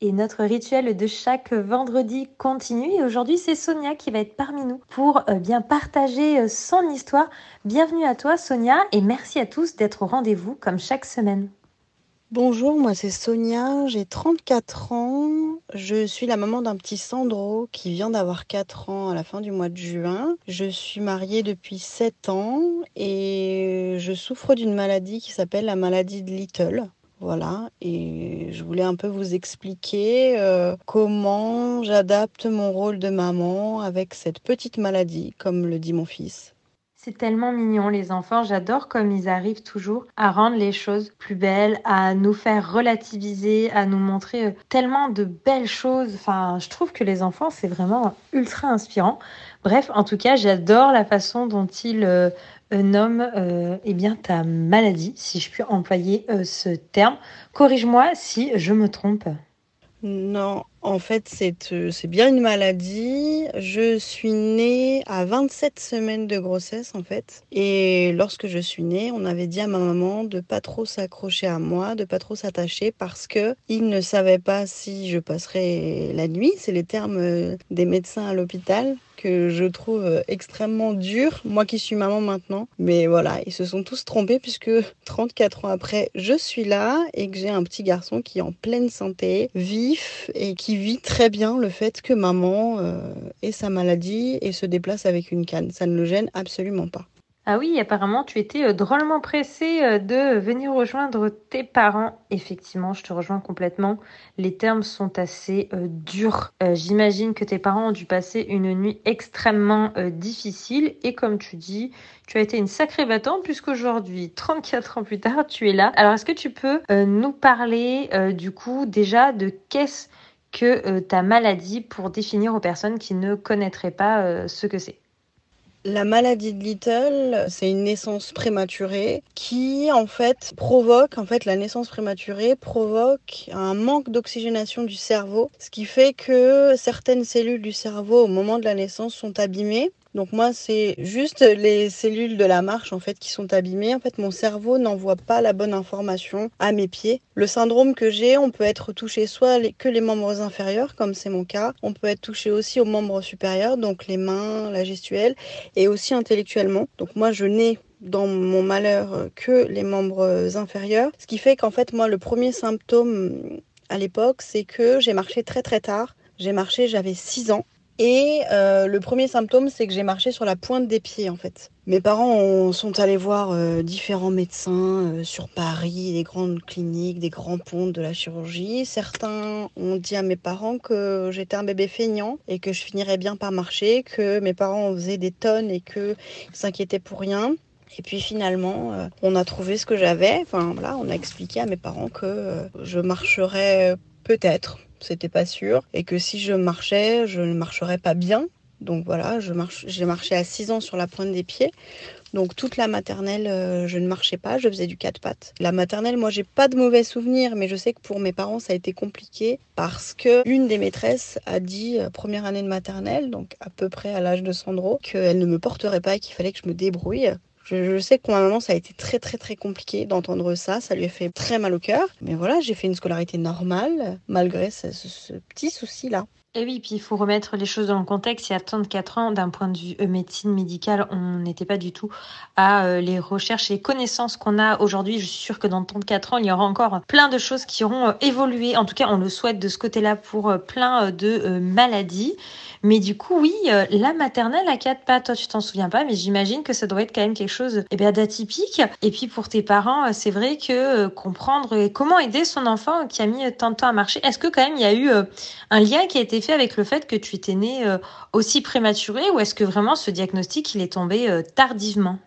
Et notre rituel de chaque vendredi continue. Et aujourd'hui, c'est Sonia qui va être parmi nous pour euh, bien partager euh, son histoire. Bienvenue à toi, Sonia, et merci à tous d'être au rendez-vous comme chaque semaine. Bonjour, moi c'est Sonia, j'ai 34 ans. Je suis la maman d'un petit Sandro qui vient d'avoir 4 ans à la fin du mois de juin. Je suis mariée depuis 7 ans et je souffre d'une maladie qui s'appelle la maladie de Little. Voilà, et je voulais un peu vous expliquer euh, comment j'adapte mon rôle de maman avec cette petite maladie, comme le dit mon fils. C'est tellement mignon les enfants, j'adore comme ils arrivent toujours à rendre les choses plus belles, à nous faire relativiser, à nous montrer euh, tellement de belles choses. Enfin, je trouve que les enfants, c'est vraiment ultra inspirant. Bref, en tout cas, j'adore la façon dont ils euh, nomme euh, eh bien, ta maladie, si je puis employer euh, ce terme. Corrige-moi si je me trompe. Non, en fait, c'est euh, c'est bien une maladie. Je suis née à 27 semaines de grossesse, en fait. Et lorsque je suis née, on avait dit à ma maman de pas trop s'accrocher à moi, de pas trop s'attacher parce que il ne savait pas si je passerais la nuit. C'est les termes des médecins à l'hôpital que je trouve extrêmement dur, moi qui suis maman maintenant. Mais voilà, ils se sont tous trompés puisque 34 ans après, je suis là et que j'ai un petit garçon qui est en pleine santé, vif et qui vit très bien le fait que maman euh, ait sa maladie et se déplace avec une canne. Ça ne le gêne absolument pas. Ah oui, apparemment, tu étais euh, drôlement pressée euh, de venir rejoindre tes parents. Effectivement, je te rejoins complètement. Les termes sont assez durs. J'imagine que tes parents ont dû passer une nuit extrêmement difficile. Et comme tu dis, tu as été une sacrée battante puisqu'aujourd'hui, 34 ans plus tard, tu es là. Alors, est-ce que tu peux nous parler du coup déjà de qu'est-ce que ta maladie pour définir aux personnes qui ne connaîtraient pas ce que c'est. La maladie de Little, c'est une naissance prématurée qui en fait provoque en fait la naissance prématurée provoque un manque d'oxygénation du cerveau, ce qui fait que certaines cellules du cerveau au moment de la naissance sont abîmées donc moi, c'est juste les cellules de la marche en fait qui sont abîmées. En fait, mon cerveau n'envoie pas la bonne information à mes pieds. Le syndrome que j'ai, on peut être touché soit que les membres inférieurs, comme c'est mon cas. On peut être touché aussi aux membres supérieurs, donc les mains, la gestuelle, et aussi intellectuellement. Donc moi, je n'ai dans mon malheur que les membres inférieurs. Ce qui fait qu'en fait, moi, le premier symptôme à l'époque, c'est que j'ai marché très très tard. J'ai marché, j'avais 6 ans. Et euh, le premier symptôme, c'est que j'ai marché sur la pointe des pieds en fait. Mes parents sont allés voir euh, différents médecins euh, sur Paris, des grandes cliniques, des grands ponts de la chirurgie. Certains ont dit à mes parents que j'étais un bébé feignant et que je finirais bien par marcher, que mes parents faisaient des tonnes et qu'ils s'inquiétaient pour rien. Et puis finalement, on a trouvé ce que j'avais. Enfin voilà, on a expliqué à mes parents que je marcherais peut-être c'était pas sûr. Et que si je marchais, je ne marcherais pas bien. Donc voilà, je j'ai marché à 6 ans sur la pointe des pieds. Donc toute la maternelle, euh, je ne marchais pas, je faisais du quatre pattes. La maternelle, moi, j'ai pas de mauvais souvenirs, mais je sais que pour mes parents, ça a été compliqué parce que une des maîtresses a dit euh, première année de maternelle, donc à peu près à l'âge de Sandro, qu'elle ne me porterait pas et qu'il fallait que je me débrouille. Je, sais que pour ma ça a été très très très compliqué d'entendre ça. Ça lui a fait très mal au cœur. Mais voilà, j'ai fait une scolarité normale malgré ce, petit souci-là. Et oui, puis il faut remettre les choses dans le contexte. Il y a 34 ans, d'un point de vue euh, médecine médicale, on n'était pas du tout à euh, les recherches et les connaissances qu'on a aujourd'hui. Je suis sûre que dans 34 ans, il y aura encore plein de choses qui auront euh, évolué. En tout cas, on le souhaite de ce côté-là pour plein de maladies. Mais du coup, oui, euh, la maternelle à quatre pattes, toi, tu t'en souviens pas, mais j'imagine que ça doit être quand même quelque chose eh bien, d'atypique. Et puis pour tes parents, euh, c'est vrai que euh, comprendre comment aider son enfant qui a mis tant de temps à marcher, est-ce que quand même il y a eu un lien qui a été fait avec le fait que tu étais né aussi prématuré ou est-ce que vraiment ce diagnostic, il est tombé tardivement?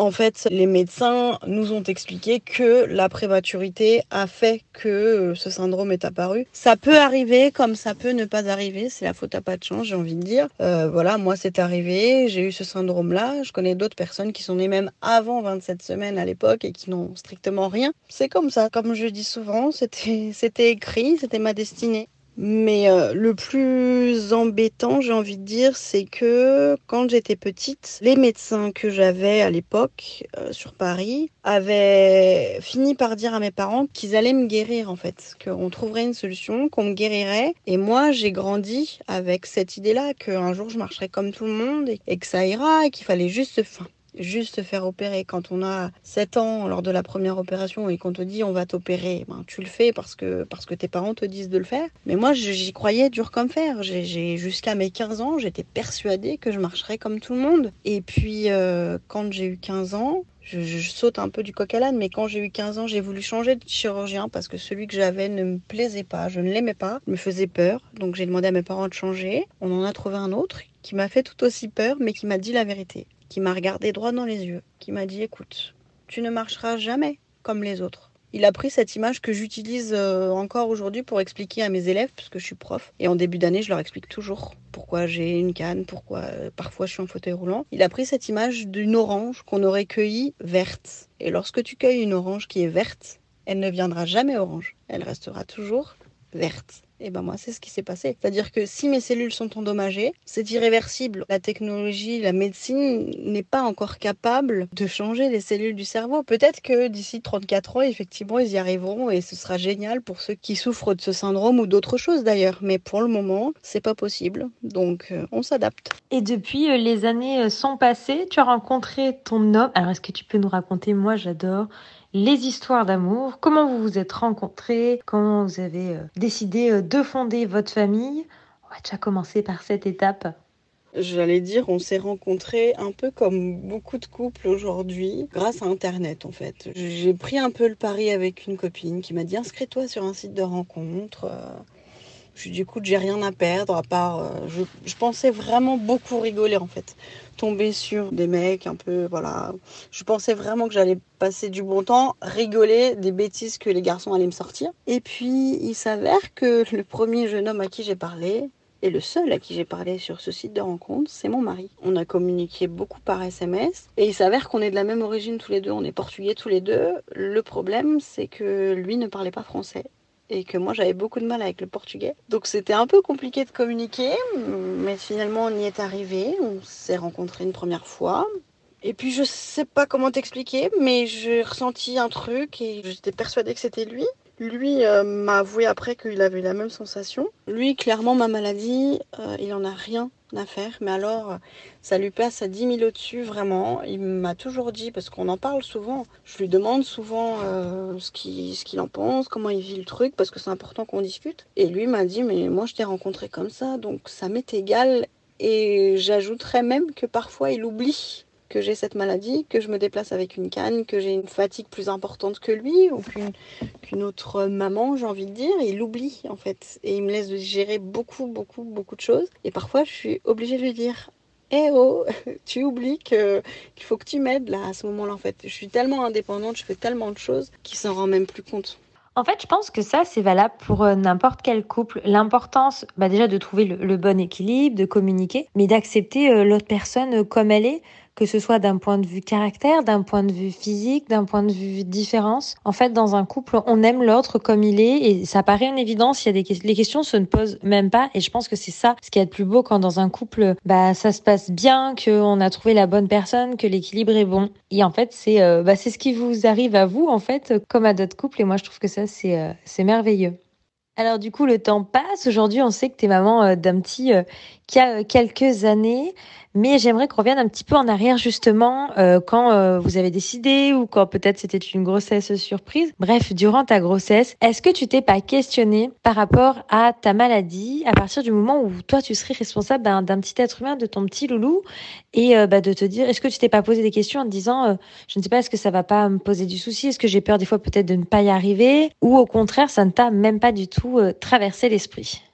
En fait, les médecins nous ont expliqué que la prématurité a fait que euh, ce syndrome est apparu. Ça peut arriver comme ça peut ne pas arriver, c'est la faute à pas de chance, j'ai envie de dire. Euh, voilà, moi c'est arrivé, j'ai eu ce syndrome-là. Je connais d'autres personnes qui sont nées même avant 27 semaines à l'époque et qui n'ont strictement rien. C'est comme ça, comme je dis souvent, c'était écrit, c'était ma destinée. Mais euh, le plus embêtant, j'ai envie de dire, c'est que quand j'étais petite, les médecins que j'avais à l'époque euh, sur Paris avaient fini par dire à mes parents qu'ils allaient me guérir en fait, qu'on trouverait une solution, qu'on me guérirait. Et moi, j'ai grandi avec cette idée-là qu'un jour je marcherais comme tout le monde et, que ça ira et qu'il fallait juste fin juste faire opérer. Quand on a 7 ans lors de la première opération et qu'on te dit on va t'opérer, ben, tu le fais parce que, parce que tes parents te disent de le faire. Mais moi, j'y croyais dur comme fer. J'ai, jusqu'à mes 15 ans, j'étais persuadée que je marcherais comme tout le monde. Et puis, euh, quand j'ai eu 15 ans, je, saute un peu du coq à l'âne, mais quand j'ai eu 15 ans, j'ai voulu changer de chirurgien parce que celui que j'avais ne me plaisait pas, je ne l'aimais pas, me faisait peur. Donc j'ai demandé à mes parents de changer. On en a trouvé un autre qui m'a fait tout aussi peur, mais qui m'a dit la vérité qui m'a regardé droit dans les yeux, qui m'a dit écoute, tu ne marcheras jamais comme les autres. Il a pris cette image que j'utilise euh, encore aujourd'hui pour expliquer à mes élèves, puisque je suis prof. Et en début d'année, je leur explique toujours pourquoi j'ai une canne, pourquoi euh, parfois je suis en fauteuil roulant. Il a pris cette image d'une orange qu'on aurait cueillie verte. Et lorsque tu cueilles une orange qui est verte, elle ne viendra jamais orange. Elle restera toujours verte. Et ben moi, c'est ce qui s'est passé. C'est-à-dire que si mes cellules sont endommagées, c'est irréversible. La technologie, la médecine n'est pas encore capable de changer les cellules du cerveau. Peut-être que d'ici 34 ans, effectivement, ils y arriveront et ce sera génial pour ceux qui souffrent de ce syndrome ou d'autres choses d'ailleurs. Mais pour le moment, c'est pas possible. Donc, euh, on s'adapte. Et depuis, euh, les années euh, sont passées. Tu as rencontré ton homme. Alors, est-ce que tu peux nous raconter? Moi, j'adore les histoires d'amour, comment vous vous êtes rencontrés, comment vous avez euh, décidé euh, de fonder votre famille. On va déjà commencer par cette étape. J'allais dire, on s'est rencontrés un peu comme beaucoup de couples aujourd'hui, grâce à Internet en fait. J'ai pris un peu le pari avec une copine qui m'a dit inscris-toi sur un site de rencontre. Euh, je ai dit écoute, j'ai rien à perdre à part. Je, je, pensais vraiment beaucoup rigoler en fait tomber sur des mecs un peu, voilà. Je pensais vraiment que j'allais passer du bon temps, rigoler des bêtises que les garçons allaient me sortir. Et puis, il s'avère que le premier jeune homme à qui j'ai parlé, et le seul à qui j'ai parlé sur ce site de rencontre, c'est mon mari. On a communiqué beaucoup par SMS et il s'avère qu'on est de la même origine tous les deux, on est portugais tous les deux. Le problème, c'est que lui ne parlait pas français et que moi j'avais beaucoup de mal avec le portugais. Donc c'était un peu compliqué de communiquer, mais finalement on y est arrivé, on s'est rencontrés une première fois. Et puis je sais pas comment t'expliquer, mais j'ai ressenti un truc et j'étais persuadée que c'était lui. Lui euh, m'a avoué après qu'il avait la même sensation. Lui, clairement, ma maladie, euh, il en a rien à faire. Mais alors, ça lui passe à 10 000 au-dessus, vraiment. Il m'a toujours dit, parce qu'on en parle souvent, je lui demande souvent euh, ce qu'il en pense, comment il vit le truc, parce que c'est important qu'on discute. Et lui m'a dit, mais moi, je t'ai rencontré comme ça, donc ça m'est égal. Et j'ajouterais même que parfois, il oublie que j'ai cette maladie, que je me déplace avec une canne, que j'ai une fatigue plus importante que lui ou qu'une autre maman, j'ai envie de dire. il oublie en fait. Et il me laisse gérer beaucoup, beaucoup, beaucoup de choses. Et parfois, je suis obligée de lui dire Eh oh, tu oublies qu'il faut que tu m'aides là à ce moment-là en fait. Je suis tellement indépendante, je fais tellement de choses qu'il s'en rend même plus compte. En fait, je pense que ça, c'est valable pour euh, n'importe quel couple. L'importance, bah déjà, de trouver le, bon équilibre, de communiquer, mais d'accepter euh, l'autre personne euh, comme elle est que ce soit d'un point de vue caractère, d'un point de vue physique, d'un point de vue différence. En fait, dans un couple, on aime l'autre comme il est et ça paraît une évidence. Il y a des les questions se ne posent même pas et je pense que c'est ça ce qui est le plus beau quand dans un couple, bah ça se passe bien, qu'on a trouvé la bonne personne, que l'équilibre est bon. Et en fait, c'est euh, bah, c'est ce qui vous arrive à vous en fait, comme à d'autres couples et moi je trouve que ça c'est euh, c'est merveilleux. Alors du coup, le temps passe. Aujourd'hui, on sait que tu es maman euh, d'un petit qui a quelques années. Mais j'aimerais qu'on revienne un petit peu en arrière justement euh, quand euh, vous avez décidé ou quand peut-être c'était une grossesse surprise. Bref, durant ta grossesse, est-ce que tu t'es pas questionné par rapport à ta maladie à partir du moment où toi tu serais responsable d'un petit être humain, de ton petit loulou, et euh, bah, de te dire, est-ce que tu t'es pas posé des questions en te disant, je ne sais pas, est-ce que ça va pas me poser du souci, est-ce que j'ai peur des fois peut-être de ne pas y arriver, ou au contraire, ça ne t'a même pas du tout traversé l'esprit?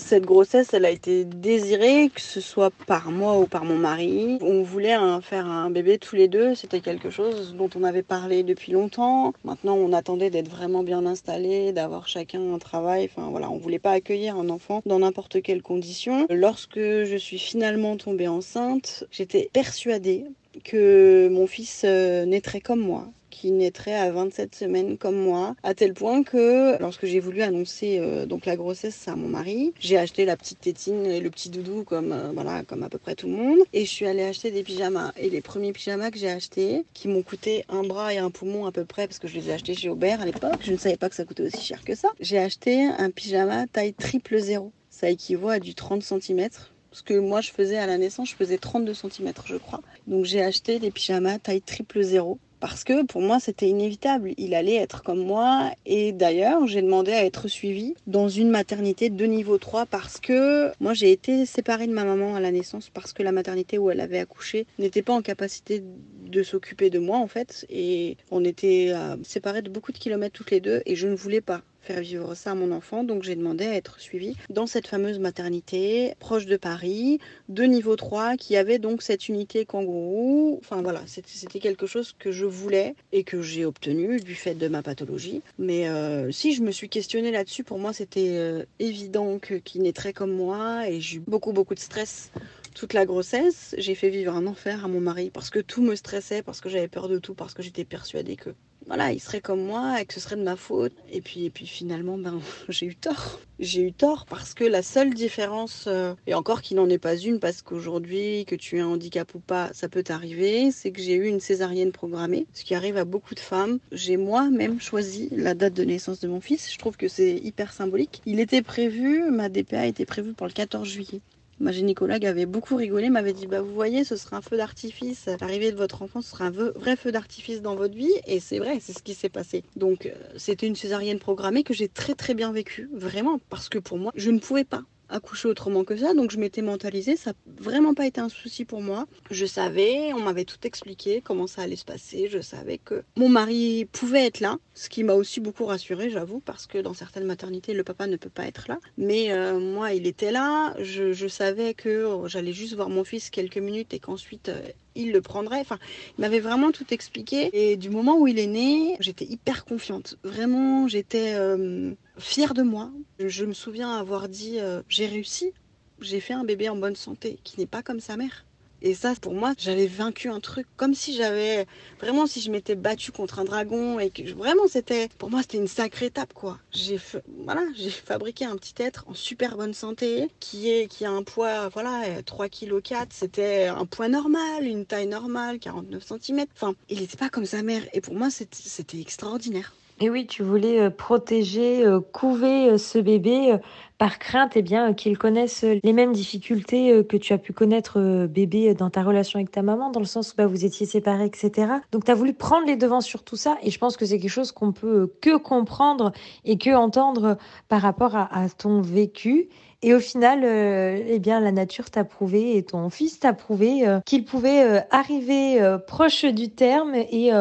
Cette grossesse, elle a été désirée, que ce soit par moi ou par mon mari. On voulait faire un bébé tous les deux. C'était quelque chose dont on avait parlé depuis longtemps. Maintenant, on attendait d'être vraiment bien installés, d'avoir chacun un travail. Enfin voilà, on voulait pas accueillir un enfant dans n'importe quelle condition. Lorsque je suis finalement tombée enceinte, j'étais persuadée que mon fils euh, naîtrait comme moi, qui naîtrait à 27 semaines comme moi, à tel point que lorsque j'ai voulu annoncer euh, donc la grossesse à mon mari, j'ai acheté la petite tétine et le petit doudou comme euh, voilà comme à peu près tout le monde et je suis allée acheter des pyjamas et les premiers pyjamas que j'ai achetés qui m'ont coûté un bras et un poumon à peu près parce que je les ai achetés chez Aubert à l'époque, je ne savais pas que ça coûtait aussi cher que ça. J'ai acheté un pyjama taille triple zéro. Ça équivaut à du 30 cm parce que moi, je faisais à la naissance, je faisais 32 cm, je crois. Donc j'ai acheté des pyjamas taille triple zéro. Parce que pour moi, c'était inévitable. Il allait être comme moi. Et d'ailleurs, j'ai demandé à être suivie dans une maternité de niveau 3 parce que moi, j'ai été séparée de ma maman à la naissance parce que la maternité où elle avait accouché n'était pas en capacité de s'occuper de moi, en fait. Et on était euh, séparés de beaucoup de kilomètres toutes les deux et je ne voulais pas faire vivre ça à mon enfant. Donc j'ai demandé à être suivie dans cette fameuse maternité proche de Paris, de niveau 3, qui avait donc cette unité kangourou. Enfin voilà, c'était quelque chose que je voulais et que j'ai obtenu du fait de ma pathologie. Mais euh, si je me suis questionnée là-dessus, pour moi c'était euh, évident qu'il naîtrait comme moi et j'ai eu beaucoup beaucoup de stress toute la grossesse, j'ai fait vivre un enfer à mon mari parce que tout me stressait, parce que j'avais peur de tout, parce que j'étais persuadée que voilà, il serait comme moi et que ce serait de ma faute. Et puis, et puis finalement, ben, j'ai eu tort. J'ai eu tort parce que la seule différence, euh, et encore qu'il n'en est pas une, parce qu'aujourd'hui, que tu aies un handicap ou pas, ça peut t'arriver, c'est que j'ai eu une césarienne programmée, ce qui arrive à beaucoup de femmes. J'ai moi-même choisi la date de naissance de mon fils. Je trouve que c'est hyper symbolique. Il était prévu, ma DPA était prévue pour le 14 juillet. Ma gynécologue avait beaucoup rigolé, m'avait dit bah vous voyez, ce sera un feu d'artifice. L'arrivée de votre enfant, sera un vrai feu d'artifice dans votre vie. Et c'est vrai, c'est ce qui s'est passé. Donc euh, c'était une césarienne programmée que j'ai très très bien vécue, vraiment, parce que pour moi, je ne pouvais pas accoucher autrement que ça. Donc je m'étais mentalisée, ça n'a vraiment pas été un souci pour moi. Je savais, on m'avait tout expliqué, comment ça allait se passer. Je savais que mon mari pouvait être là, ce qui m'a aussi beaucoup rassurée, j'avoue, parce que dans certaines maternités, le papa ne peut pas être là. Mais euh, moi, il était là. Je, savais que j'allais juste voir mon fils quelques minutes et qu'ensuite... Euh, il le prendrait. Enfin, il m'avait vraiment tout expliqué. Et du moment où il est né, j'étais hyper confiante. Vraiment, j'étais euh, fière de moi. Je, me souviens avoir dit euh, j'ai réussi, j'ai fait un bébé en bonne santé qui n'est pas comme sa mère. Et ça, pour moi, j'avais vaincu un truc comme si j'avais vraiment si je m'étais battue contre un dragon et que vraiment c'était pour moi c'était une sacrée étape quoi. J'ai voilà, j'ai fabriqué un petit être en super bonne santé qui est qui a un poids voilà 3 kg 4, c'était un poids normal, une taille normale, 49 cm. Enfin, il n'était pas comme sa mère et pour moi c'était extraordinaire. Et oui, tu voulais euh, protéger, euh, couver euh, ce bébé par crainte eh bien qu'il connaisse les mêmes difficultés que tu as pu connaître bébé dans ta relation avec ta maman, dans le sens où bah, vous étiez séparés, etc. Donc tu as voulu prendre les devants sur tout ça, et je pense que c'est quelque chose qu'on peut que comprendre et que entendre par rapport à, ton vécu. Et au final, eh bien, la nature t'a prouvé et ton fils t'a prouvé qu'il pouvait arriver proche du terme et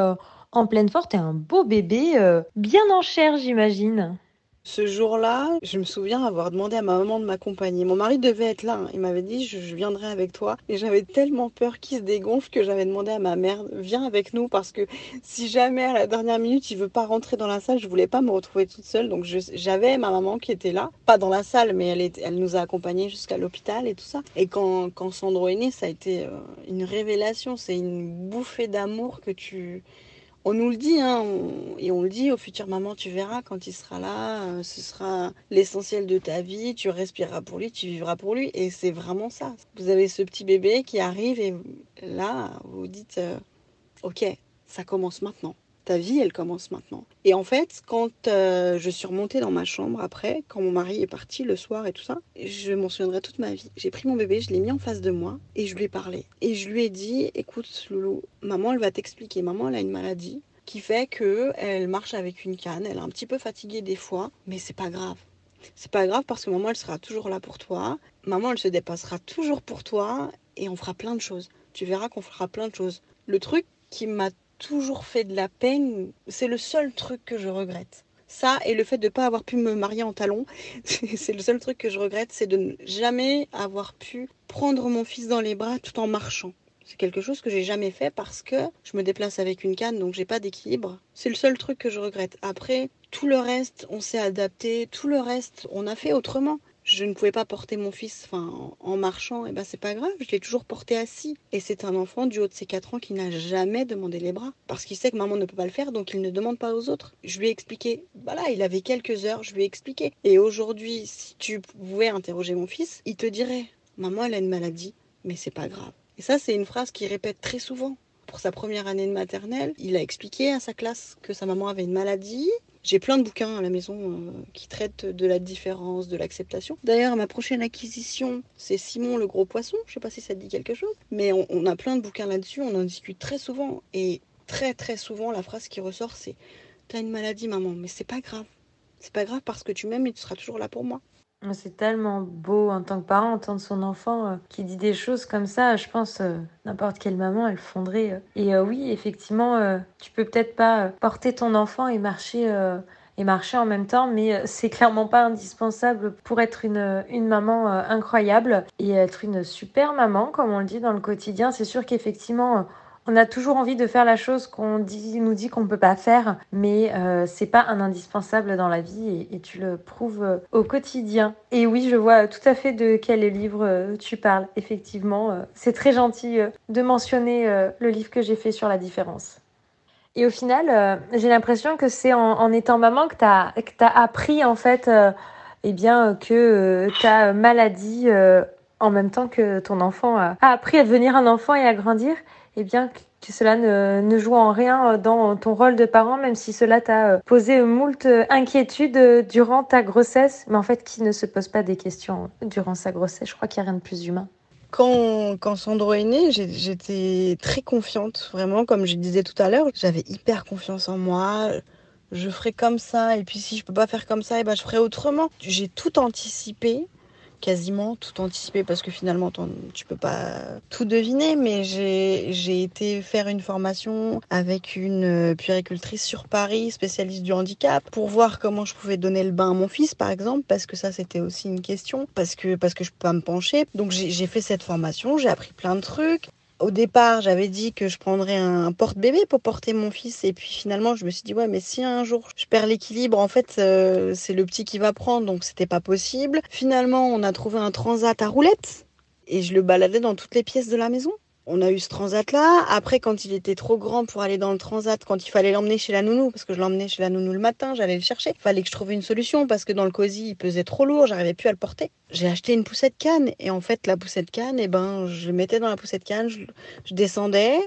en pleine forte et un beau bébé euh, bien en chair, j'imagine. Ce jour-là, je me souviens avoir demandé à ma maman de m'accompagner. Mon mari devait être là. Hein. Il m'avait dit je, viendrai avec toi. Et j'avais tellement peur qu'il se dégonfle que j'avais demandé à ma mère viens avec nous parce que si jamais à la dernière minute il veut pas rentrer dans la salle, je voulais pas me retrouver toute seule. Donc j'avais ma maman qui était là, pas dans la salle, mais elle, nous a accompagnés jusqu'à l'hôpital et tout ça. Et quand, quand Sandro est né, ça a été euh, une révélation. C'est une bouffée d'amour que tu on nous le dit, hein, et on le dit aux futures mamans, tu verras, quand il sera là, euh, ce sera l'essentiel de ta vie, tu respireras pour lui, tu vivras pour lui, et c'est vraiment ça. Vous avez ce petit bébé qui arrive, et là, vous dites, euh, ok, ça commence maintenant ta vie, elle commence maintenant. Et en fait, quand euh, je suis remontée dans ma chambre après, quand mon mari est parti le soir et tout ça, je m'en souviendrai toute ma vie. J'ai pris mon bébé, je l'ai mis en face de moi et je lui ai parlé. Et je lui ai dit, écoute Loulou, maman, elle va t'expliquer. Maman, elle a une maladie qui fait que elle marche avec une canne, elle est un petit peu fatiguée des fois, mais c'est pas grave. C'est pas grave parce que maman, elle sera toujours là pour toi. Maman, elle se dépassera toujours pour toi et on fera plein de choses. Tu verras qu'on fera plein de choses. Le truc qui m'a toujours fait de la peine. C'est le seul truc que je regrette. Ça et le fait de ne pas avoir pu me marier en talons, c'est le seul truc que je regrette, c'est de ne jamais avoir pu prendre mon fils dans les bras tout en marchant. C'est quelque chose que j'ai jamais fait parce que je me déplace avec une canne, donc j'ai pas d'équilibre. C'est le seul truc que je regrette. Après, tout le reste, on s'est adapté. Tout le reste, on a fait autrement je ne pouvais pas porter mon fils en marchant, et ben c'est pas grave, je l'ai toujours porté assis. Et c'est un enfant du haut de ses 4 ans qui n'a jamais demandé les bras. Parce qu'il sait que maman ne peut pas le faire, donc il ne demande pas aux autres. Je lui ai expliqué, voilà, il avait quelques heures, je lui ai expliqué. Et aujourd'hui, si tu pouvais interroger mon fils, il te dirait, maman elle a une maladie, mais c'est pas grave. Et ça, c'est une phrase qu'il répète très souvent. Pour sa première année de maternelle, il a expliqué à sa classe que sa maman avait une maladie, j'ai plein de bouquins à la maison euh, qui traitent de la différence, de l'acceptation. D'ailleurs, ma prochaine acquisition, c'est Simon le gros poisson. Je sais pas si ça te dit quelque chose, mais on, a plein de bouquins là-dessus. On en discute très souvent et très très souvent la phrase qui ressort c'est "T'as une maladie, maman, mais c'est pas grave. C'est pas grave parce que tu m'aimes et tu seras toujours là pour moi." C'est tellement beau en tant que parent, entendre son enfant euh, qui dit des choses comme ça. Je pense euh, n'importe quelle maman, elle fondrait. Euh. Et oui, effectivement, tu peux peut-être pas porter ton enfant et marcher et marcher en même temps, mais c'est clairement pas indispensable pour être une, une maman incroyable et être une super maman, comme on le dit dans le quotidien. C'est sûr qu'effectivement, on a toujours envie de faire la chose qu'on nous dit qu'on ne peut pas faire, mais euh, c'est pas un indispensable dans la vie et, tu le prouves euh, au quotidien. Et oui, je vois tout à fait de quel livre euh, tu parles. Effectivement, c'est très gentil de mentionner le livre que j'ai fait sur la différence. Et au final, j'ai l'impression que c'est en, étant maman que tu as, as, appris en fait eh bien, que ta maladie, en même temps que ton enfant a appris à devenir un enfant et à grandir, eh bien, que cela ne, joue en rien dans ton rôle de parent, même si cela t'a euh, posé moult inquiétudes euh, durant ta grossesse. Mais en fait, qui ne se pose pas des questions durant sa grossesse Je crois qu'il n'y a rien de plus humain. Quand, quand Sandro est né, j'étais très confiante, vraiment, comme je disais tout à l'heure. J'avais hyper confiance en moi. Je ferai comme ça, et puis si je peux pas faire comme ça, et eh ben je ferai autrement. J'ai tout anticipé quasiment tout anticipé parce que finalement tu peux pas tout deviner mais j'ai été faire une formation avec une puéricultrice sur Paris spécialiste du handicap pour voir comment je pouvais donner le bain à mon fils par exemple parce que ça c'était aussi une question parce que parce que je peux pas me pencher. Donc j'ai fait cette formation j'ai appris plein de trucs au départ, j'avais dit que je prendrais un porte-bébé pour porter mon fils. Et puis finalement, je me suis dit, ouais, mais si un jour je perds l'équilibre, en fait, euh, c'est le petit qui va prendre, donc c'était pas possible. Finalement, on a trouvé un transat à roulettes et je le baladais dans toutes les pièces de la maison on a eu ce transat-là. Après, quand il était trop grand pour aller dans le transat, quand il fallait l'emmener chez la nounou, parce que je l'emmenais chez la nounou le matin, j'allais le chercher. Fallait que je trouve une solution parce que dans le cosy, il pesait trop lourd, j'arrivais plus à le porter. J'ai acheté une poussette canne et en fait, la poussette canne, et eh ben, je le mettais dans la poussette canne, je, descendais,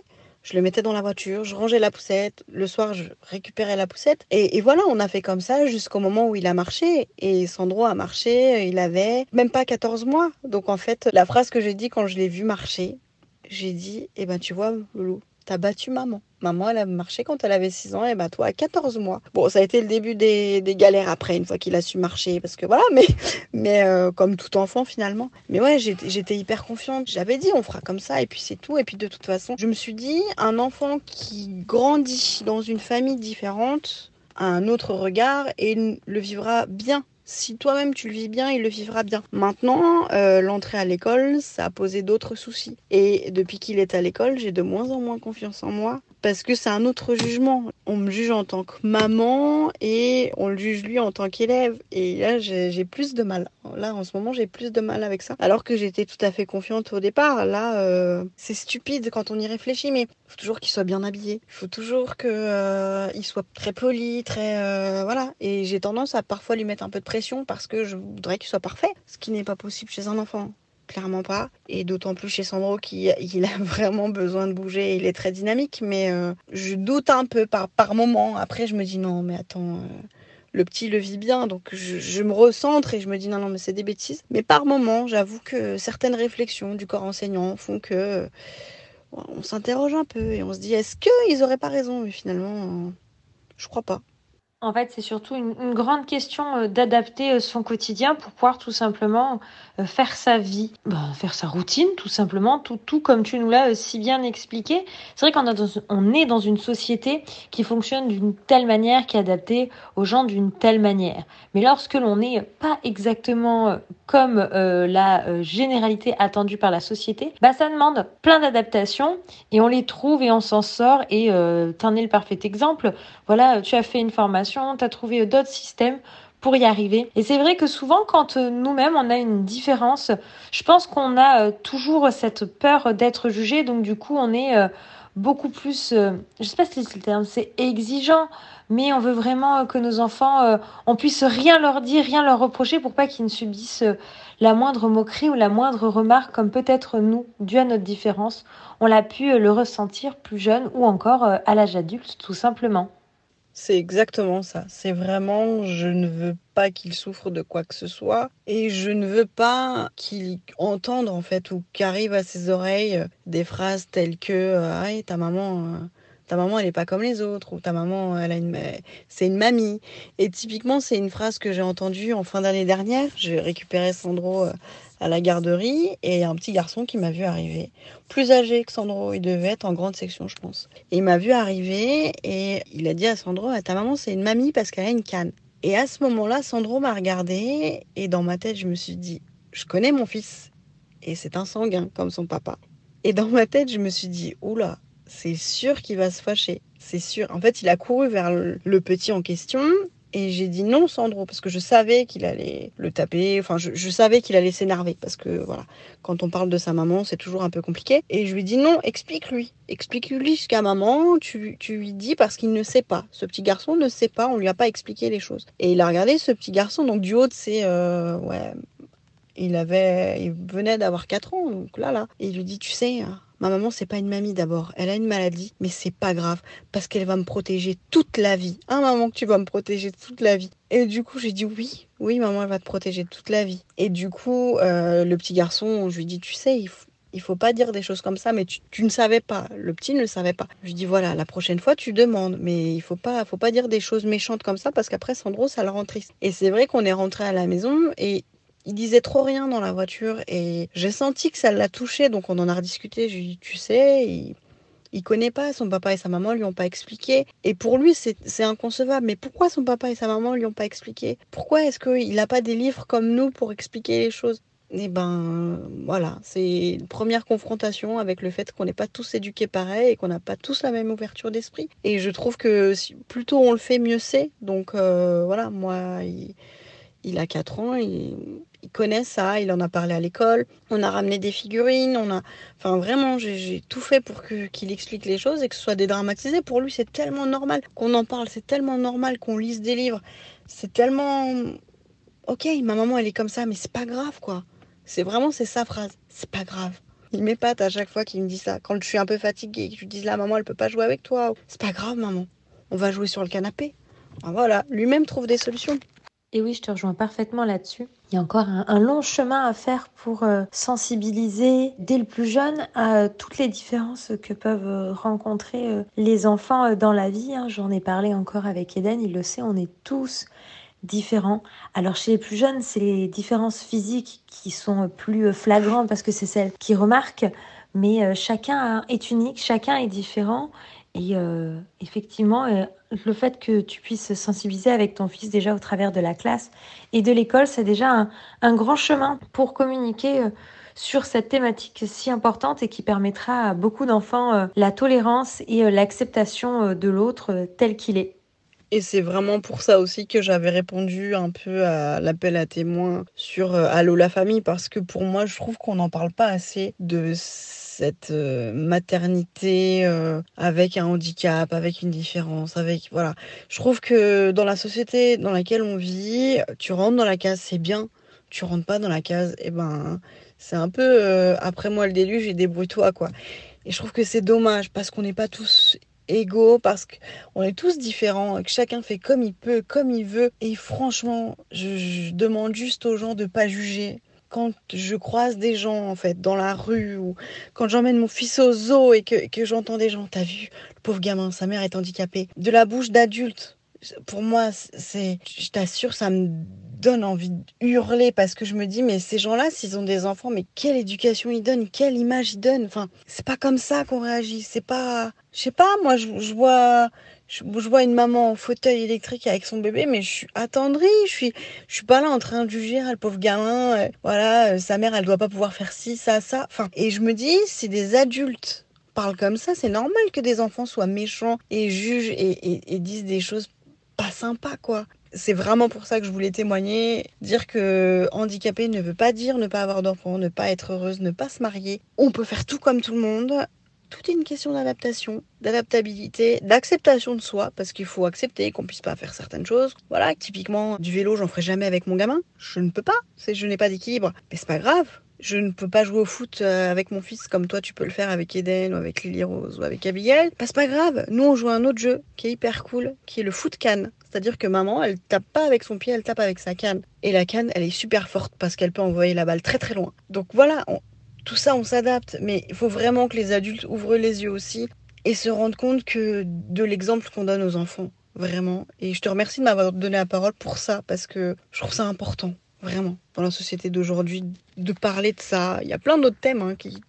je le mettais dans la voiture, je rangeais la poussette. Le soir, je récupérais la poussette. Et, et voilà, on a fait comme ça jusqu'au moment où il a marché. Et Sandro a marché, il avait même pas 14 mois. Donc en fait, la phrase que j'ai dit quand je l'ai vu marcher, j'ai dit, eh ben tu vois, Loulou, t'as battu maman. Maman, elle a marché quand elle avait 6 ans, et ben toi à 14 mois. Bon, ça a été le début des, des galères après, une fois qu'il a su marcher, parce que voilà, mais, mais euh, comme tout enfant finalement. Mais ouais, j'étais hyper confiante. J'avais dit, on fera comme ça, et puis c'est tout. Et puis de toute façon, je me suis dit, un enfant qui grandit dans une famille différente a un autre regard et le vivra bien si toi-même tu le vis bien, il le vivra bien. Maintenant, euh, l'entrée à l'école, ça a posé d'autres soucis. Et depuis qu'il est à l'école, j'ai de moins en moins confiance en moi parce que c'est un autre jugement. On me juge en tant que maman et on le juge lui en tant qu'élève. Et là, j'ai plus de mal. Là, en ce moment, j'ai plus de mal avec ça. Alors que j'étais tout à fait confiante au départ. Là, euh, c'est stupide quand on y réfléchit, mais faut toujours qu'il soit bien habillé. Il faut toujours qu'il euh, soit très poli, très euh, voilà. Et j'ai tendance à parfois lui mettre un peu de pression parce que je voudrais qu'il soit parfait, ce qui n'est pas possible chez un enfant clairement pas. Et d'autant plus chez Sandro qui il a vraiment besoin de bouger. Il est très dynamique, mais euh, je doute un peu par, par moment. Après, je me dis non, mais attends. Euh, le petit le vit bien, donc je, me recentre et je me dis non, non, mais c'est des bêtises. Mais par moment, j'avoue que certaines réflexions du corps enseignant font que euh, on s'interroge un peu et on se dit est-ce qu'ils auraient pas raison? Mais finalement, je crois pas. En fait, c'est surtout une, grande question euh, d'adapter euh, son quotidien pour pouvoir tout simplement euh, faire sa vie, ben, faire sa routine, tout simplement, tout, tout comme tu nous l'as si bien expliqué. C'est vrai qu'on on est dans une société qui fonctionne d'une telle manière, qui est adaptée aux gens d'une telle manière. Mais lorsque l'on n'est pas exactement comme la généralité attendue par la société, bah, ça demande plein d'adaptations et on les trouve et on s'en sort. Et t'en es le parfait exemple. Voilà, tu as fait une formation tu as trouvé d'autres systèmes pour y arriver. Et c'est vrai que souvent, quand euh, nous-mêmes, on a une différence, je pense qu'on a euh, toujours cette peur d'être jugé. Donc, du coup, on est euh, beaucoup plus, je sais pas si c'est le terme, c'est exigeant, mais on veut vraiment que nos enfants, on puisse rien leur dire, rien leur reprocher pour pas qu'ils ne subissent la moindre moquerie ou la moindre remarque, comme peut-être nous, dû à notre différence, on l'a pu le ressentir plus jeune ou encore à l'âge adulte, tout simplement. C'est exactement ça. C'est vraiment, je ne veux pas qu'il souffre de quoi que ce soit et je ne veux pas qu'il entende en fait ou qu'arrive à ses oreilles euh, des phrases telles que ah, ta maman euh, ta maman elle est pas comme les autres ou ta maman elle a une c'est une mamie et typiquement c'est une phrase que j'ai entendue en fin d'année dernière j'ai récupéré Sandro à la garderie et un petit garçon qui m'a vu arriver. Plus âgé que Sandro, il devait être en grande section, je pense. Et il m'a vu arriver et il a dit à Sandro ah, Ta maman, c'est une mamie parce qu'elle a une canne. Et à ce moment-là, Sandro m'a regardé et dans ma tête, je me suis dit Je connais mon fils et c'est un sanguin comme son papa. Et dans ma tête, je me suis dit Oula, c'est sûr qu'il va se fâcher. C'est sûr. En fait, il a couru vers le petit en question et j'ai dit non, Sandro, parce que je savais qu'il allait le taper. Enfin, je, savais qu'il allait s'énerver. Parce que, voilà, quand on parle de sa maman, c'est toujours un peu compliqué. Et je lui dis non, explique-lui. Explique-lui jusqu'à maman. Tu, tu lui dis parce qu'il ne sait pas. Ce petit garçon ne sait pas. On lui a pas expliqué les choses. Et il a regardé ce petit garçon. Donc, du haut de ses. Euh, ouais. Il avait. Il venait d'avoir 4 ans. Donc là, là. Et il lui dit Tu sais. Ma maman, c'est pas une mamie d'abord. Elle a une maladie, mais c'est pas grave parce qu'elle va me protéger toute la vie. Hein, maman, que tu vas me protéger toute la vie. Et du coup, j'ai dit oui, oui, maman, elle va te protéger toute la vie. Et du coup, euh, le petit garçon, je lui dis, tu sais, il faut, faut pas dire des choses comme ça, mais tu, ne savais pas. Le petit ne le savait pas. Je dis voilà, la prochaine fois tu demandes, mais il faut pas, faut pas dire des choses méchantes comme ça parce qu'après Sandro ça le rend triste. Et c'est vrai qu'on est rentré à la maison et il disait trop rien dans la voiture et j'ai senti que ça l'a touché, donc on en a rediscuté. Je lui ai dit, tu sais, il, il connaît pas, son papa et sa maman lui ont pas expliqué. Et pour lui, c'est inconcevable. Mais pourquoi son papa et sa maman lui ont pas expliqué? Pourquoi est-ce qu'il n'a pas des livres comme nous pour expliquer les choses? Eh ben, voilà, c'est une première confrontation avec le fait qu'on n'est pas tous éduqués pareil et qu'on n'a pas tous la même ouverture d'esprit. Et je trouve que si, plutôt on le fait, mieux c'est. Donc euh, voilà, moi, il, il a 4 ans, il connaît ça, il en a parlé à l'école, on a ramené des figurines, on a, enfin vraiment, j'ai tout fait pour qu'il explique les choses et que ce soit dédramatisé. Pour lui, c'est tellement normal qu'on en parle, c'est tellement normal qu'on lise des livres, c'est tellement, ok, ma maman elle est comme ça, mais c'est pas grave quoi. C'est vraiment c'est sa phrase, c'est pas grave. Il m'épate à chaque fois qu'il me dit ça. Quand je suis un peu fatiguée, que je lui dis la maman elle peut pas jouer avec toi, c'est pas grave maman, on va jouer sur le canapé. Voilà, lui-même trouve des solutions. Et oui, je te rejoins parfaitement là-dessus. Il y a encore un, long chemin à faire pour euh, sensibiliser dès le plus jeune à toutes les différences que peuvent euh, rencontrer euh, les enfants dans la vie. Hein. J'en ai parlé encore avec Eden, il le sait, on est tous différents. Alors chez les plus jeunes, c'est les différences physiques qui sont plus flagrantes parce que c'est celles qui remarquent, mais chacun est unique, chacun est différent et euh, effectivement, euh, le fait que tu puisses sensibiliser avec ton fils déjà au travers de la classe et de l'école, c'est déjà un, grand chemin pour communiquer euh, sur cette thématique si importante et qui permettra à beaucoup d'enfants la tolérance et l'acceptation de l'autre tel qu'il est. Et c'est vraiment pour ça aussi que j'avais répondu un peu à l'appel à témoins sur Allo la famille, parce que pour moi, je trouve qu'on n'en parle pas assez de cette euh, maternité euh, avec un handicap, avec une différence, avec voilà. Je trouve que dans la société dans laquelle on vit, tu rentres dans la case, c'est bien. Tu rentres pas dans la case, et eh ben c'est un peu euh, après moi le déluge et débrouille-toi quoi. Et je trouve que c'est dommage parce qu'on n'est pas tous égaux, parce qu'on est tous différents, que chacun fait comme il peut, comme il veut. Et franchement, je, je demande juste aux gens de pas juger quand je croise des gens en fait dans la rue ou quand j'emmène mon fils au zoo et que, que j'entends des gens, t'as vu, le pauvre gamin, sa mère est handicapée, de la bouche d'adultes, pour moi, c'est, je t'assure, ça me donne envie de hurler parce que je me dis, mais ces gens-là, s'ils ont des enfants, mais quelle éducation ils donnent, quelle image ils donnent. Enfin, c'est pas comme ça qu'on réagit. C'est pas, je sais pas, moi, je, vois, je, vois une maman en fauteuil électrique avec son bébé, mais je suis attendrie. Je suis, je suis pas là en train de juger le pauvre gamin. Euh, voilà, euh, sa mère, elle doit pas pouvoir faire ci, ça, ça. Enfin, et je me dis, c'est des adultes parlent comme ça, c'est normal que des enfants soient méchants et jugent et, et disent des choses pas sympas, quoi. C'est vraiment pour ça que je voulais témoigner. Dire que handicapé ne veut pas dire ne pas avoir d'enfant, ne pas être heureuse, ne pas se marier. On peut faire tout comme tout le monde. Tout est une question d'adaptation, d'adaptabilité, d'acceptation de soi, parce qu'il faut accepter qu'on puisse pas faire certaines choses. Voilà, typiquement, du vélo, j'en ferai jamais avec mon gamin. Je ne peux pas. C'est, je n'ai pas d'équilibre. Mais c'est pas grave je ne peux pas jouer au foot euh, avec mon fils comme toi tu peux le faire avec Eden ou avec Lily Rose ou avec Abigail. Bah, c'est pas grave. Nous on joue un autre jeu qui est hyper cool, qui est le foot canne. C'est-à-dire que maman, elle tape pas avec son pied, elle tape avec sa canne. Et la canne, elle est super forte parce qu'elle peut envoyer la balle très très loin. Donc voilà, tout ça on s'adapte. Mais il faut vraiment que les adultes ouvrent les yeux aussi et se rendent compte que de l'exemple qu'on donne aux enfants. Vraiment. Et je te remercie de m'avoir donné la parole pour ça parce que je trouve ça important vraiment, dans la société d'aujourd'hui, de parler de ça. Il y a plein d'autres thèmes hein, qui,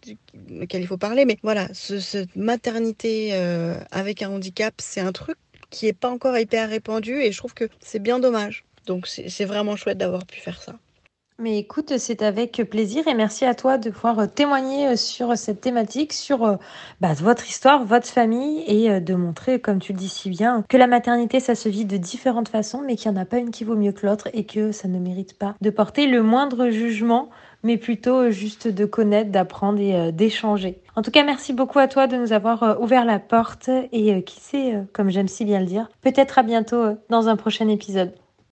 il faut parler, mais voilà, cette maternité euh, avec un handicap, c'est un truc qui n'est pas encore hyper répandu et je trouve que c'est bien dommage. Donc c'est vraiment chouette d'avoir pu faire ça. Mais écoute, c'est avec plaisir et merci à toi de pouvoir euh, témoigner euh, sur cette thématique, sur euh, bah, votre histoire, votre famille et de montrer, comme tu le dis si bien, que la maternité, ça se vit de différentes façons, mais qu'il n'y en a pas une qui vaut mieux que l'autre et que ça ne mérite pas de porter le moindre jugement, mais plutôt juste de connaître, d'apprendre et d'échanger. En tout cas, merci beaucoup à toi de nous avoir ouvert la porte et qui sait, comme j'aime si bien le dire, peut-être à bientôt dans un prochain épisode.